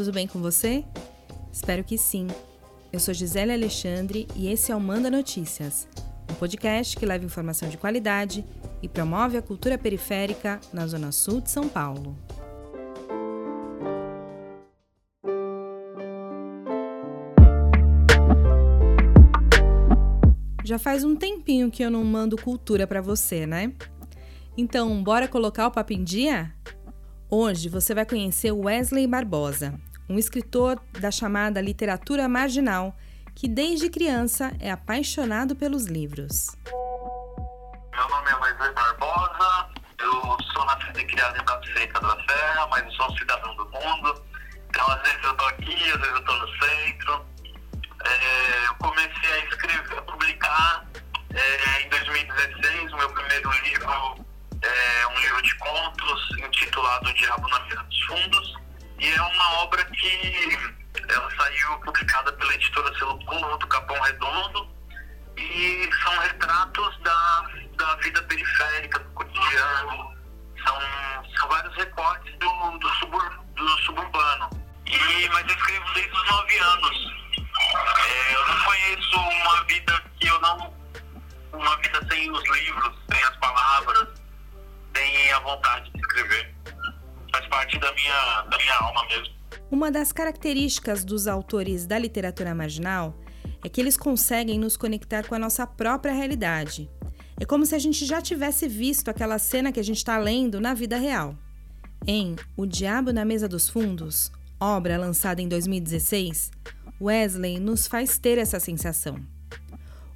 tudo bem com você? Espero que sim. Eu sou Gisele Alexandre e esse é o Manda Notícias, um podcast que leva informação de qualidade e promove a cultura periférica na Zona Sul de São Paulo. Já faz um tempinho que eu não mando cultura para você, né? Então, bora colocar o papo em dia? Hoje você vai conhecer Wesley Barbosa, um escritor da chamada literatura marginal, que desde criança é apaixonado pelos livros. Meu nome é Wesley Barbosa, eu sou nascido e criado em Tapseca da Serra, mas eu sou um cidadão do mundo. Então, às vezes eu tô aqui, às vezes eu tô no centro. É, eu comecei a vida periférica, do cotidiano, são, são vários recortes do, do, subur, do suburbano. E, mas eu escrevo desde os nove anos. É, eu não conheço uma vida que eu não. uma vida sem os livros, sem as palavras tem a vontade de escrever. Faz parte da minha, da minha alma mesmo. Uma das características dos autores da literatura marginal é que eles conseguem nos conectar com a nossa própria realidade. É como se a gente já tivesse visto aquela cena que a gente está lendo na vida real. Em O Diabo na Mesa dos Fundos, obra lançada em 2016, Wesley nos faz ter essa sensação.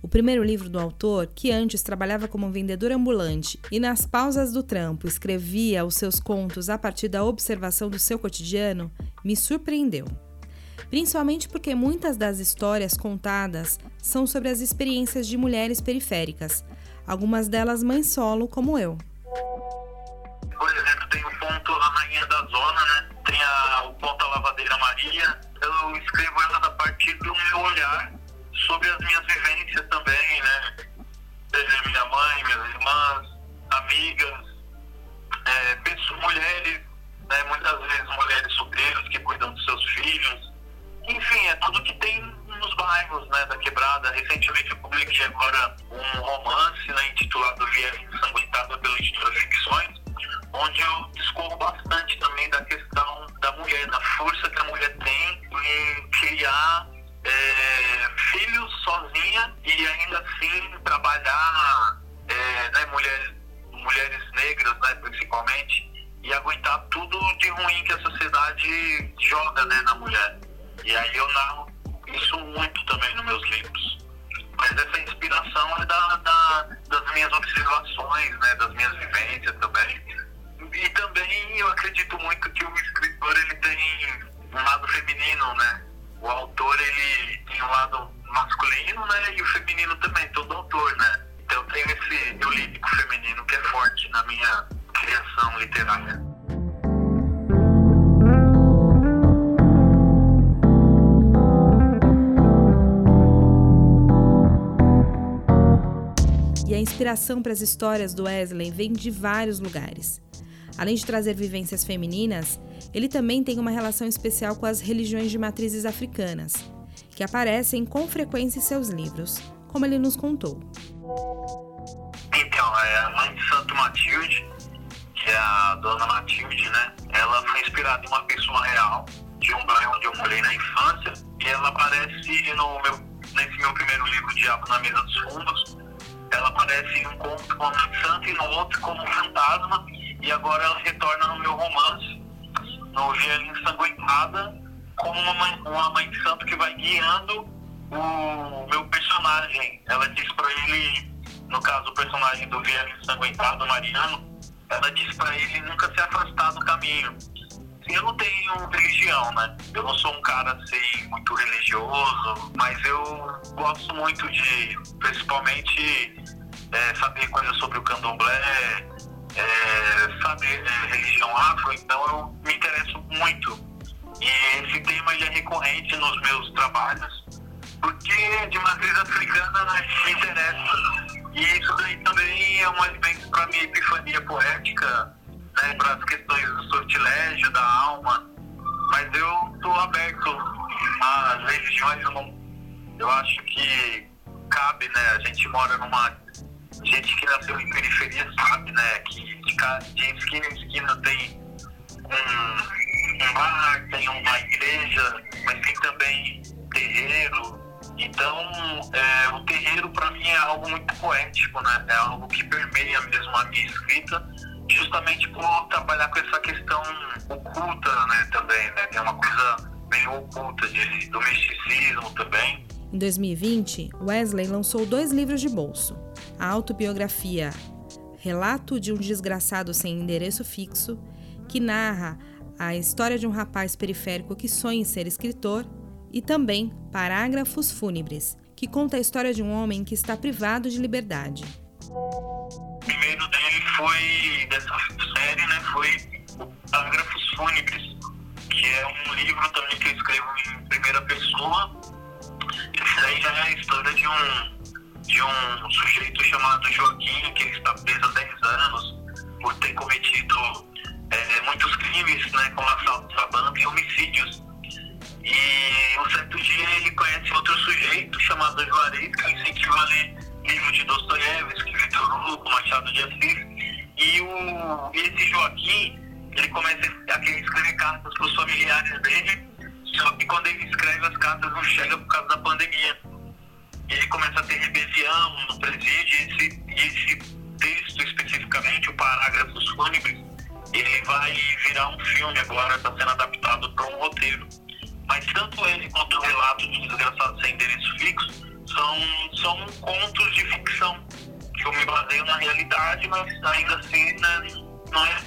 O primeiro livro do autor, que antes trabalhava como vendedor ambulante e nas pausas do trampo escrevia os seus contos a partir da observação do seu cotidiano, me surpreendeu. Principalmente porque muitas das histórias contadas são sobre as experiências de mulheres periféricas, algumas delas mães solo, como eu. Por exemplo, tem o ponto A Rainha da Zona, né? Tem a, o ponto A Lavadeira Maria. Eu escrevo elas a partir do meu olhar sobre as minhas vivências também, né? Minha mãe, minhas discorro bastante também da questão da mulher, da força que a mulher tem em criar é, filhos sozinha e ainda assim trabalhar é, né, mulheres, mulheres negras né, principalmente e aguentar tudo de ruim que a sociedade joga né, na mulher. E aí eu narro isso muito também nos meus livros. Mas essa inspiração é da, da, das minhas observações, né, das minhas vivências também. E também eu acredito muito que o escritor ele tem um lado feminino, né? o autor ele tem um lado masculino, né, e o feminino também, todo autor, né. Então tem esse eu lírico feminino que é forte na minha criação literária. E a inspiração para as histórias do Wesley vem de vários lugares. Além de trazer vivências femininas, ele também tem uma relação especial com as religiões de matrizes africanas, que aparecem com frequência em seus livros, como ele nos contou. Então, é a mãe de Santo Matilde, que é a dona Matilde, né? Ela foi inspirada em uma pessoa real, de um bairro onde eu morei na infância, e ela aparece no meu, nesse meu primeiro livro, Diabo na Mesa dos Fundos. Ela aparece em um conto como santo e no outro como fantasma, e agora ela retorna no meu romance, no Via Ensanguentada como uma mãe, uma mãe de santo que vai guiando o meu personagem. Ela diz para ele, no caso o personagem do Via Ensanguentado, Mariano, ela diz para ele nunca se afastar do caminho. Eu não tenho religião, né? Eu não sou um cara assim muito religioso, mas eu gosto muito de, principalmente, é, saber coisas sobre o candomblé, é, saber é, religião afro, então eu me interesso muito. E esse tema é recorrente nos meus trabalhos, porque de matriz africana né, me interessa. E isso daí também é um alimento para minha epifania poética, né, para as questões do sortilégio, da alma. Mas eu estou aberto às religiões, eu, não, eu acho que cabe, né? A gente mora numa. Gente que nasceu em periferia sabe, né? Que de, esquina em esquina tem um, um bar, tem uma igreja, mas tem também terreiro. Então, é, o terreiro para mim é algo muito poético, né? É algo que permeia mesmo a minha escrita, justamente por trabalhar com essa questão oculta, né? Também, né? Tem uma coisa meio oculta de, do misticismo também. Em 2020, Wesley lançou dois livros de bolso: a autobiografia Relato de um Desgraçado Sem Endereço Fixo, que narra a história de um rapaz periférico que sonha em ser escritor, e também Parágrafos Fúnebres, que conta a história de um homem que está privado de liberdade. O primeiro dele foi, dessa série, né, foi Parágrafos Fúnebres, que é um livro também que eu escrevo em primeira pessoa. Esse aí já é a história de um de um sujeito chamado Joaquim, que está preso há 10 anos por ter cometido é, muitos crimes, né, como assaltos à banca e homicídios. E um certo dia ele conhece outro sujeito chamado Juarez, que incentiva a ler livros de Dostoiévski, Victor Hugo, Machado de Assis. E, o, esse Joaquim, ele começa a escrever cartas para os familiares dele, só que quando ele escreve as cartas não chega por causa da pandemia ele começa a ter rebelião no presídio, e esse, esse texto especificamente, o Parágrafos Fúnebres, ele vai virar um filme agora, está sendo adaptado para um roteiro. Mas tanto ele quanto o relato um desgraçado sem endereço fixo são, são contos de ficção, que eu me baseio na realidade, mas ainda assim né, não é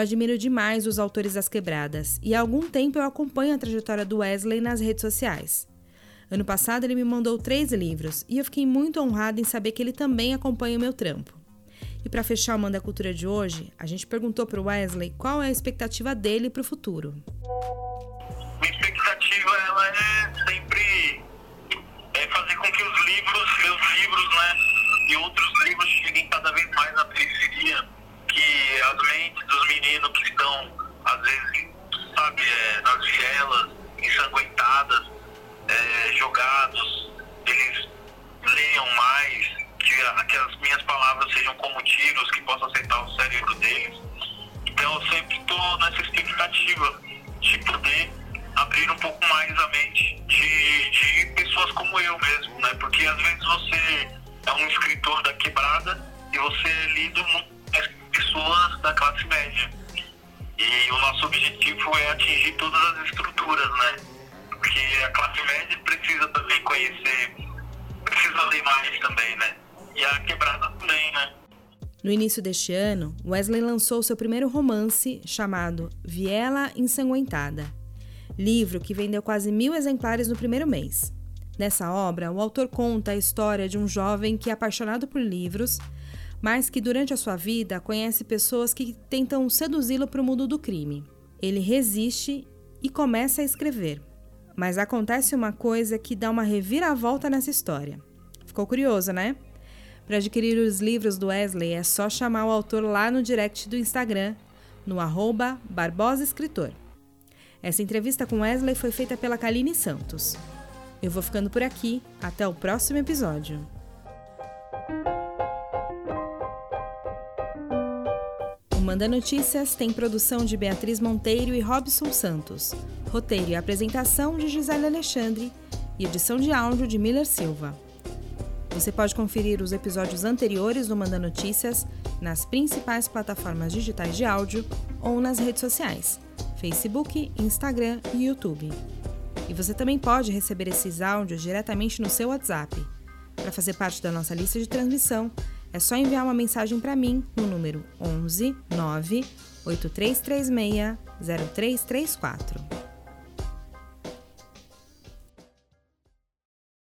admiro demais os autores das quebradas e há algum tempo eu acompanho a trajetória do Wesley nas redes sociais. Ano passado ele me mandou três livros e eu fiquei muito honrada em saber que ele também acompanha o meu trampo. E para fechar o Manda Cultura de hoje, a gente perguntou para o Wesley qual é a expectativa dele para o futuro. Nessa expectativa de poder abrir um pouco mais a mente de, de pessoas como eu mesmo, né? Porque às vezes você é um escritor da quebrada e você é lido muito pessoas da classe média. E o nosso objetivo é atingir todas as estruturas, né? No início deste ano, Wesley lançou seu primeiro romance chamado Viela Ensanguentada, livro que vendeu quase mil exemplares no primeiro mês. Nessa obra, o autor conta a história de um jovem que é apaixonado por livros mas que durante a sua vida conhece pessoas que tentam seduzi-lo para o mundo do crime. Ele resiste e começa a escrever. Mas acontece uma coisa que dá uma reviravolta nessa história. Ficou curioso, né? Para adquirir os livros do Wesley é só chamar o autor lá no direct do Instagram, no arroba Barbosa Escritor. Essa entrevista com Wesley foi feita pela Kaline Santos. Eu vou ficando por aqui. Até o próximo episódio. Manda Notícias tem produção de Beatriz Monteiro e Robson Santos, roteiro e apresentação de Gisele Alexandre e edição de áudio de Miller Silva. Você pode conferir os episódios anteriores do Manda Notícias nas principais plataformas digitais de áudio ou nas redes sociais, Facebook, Instagram e YouTube. E você também pode receber esses áudios diretamente no seu WhatsApp. Para fazer parte da nossa lista de transmissão, é só enviar uma mensagem para mim no número 11 9 8336 0334.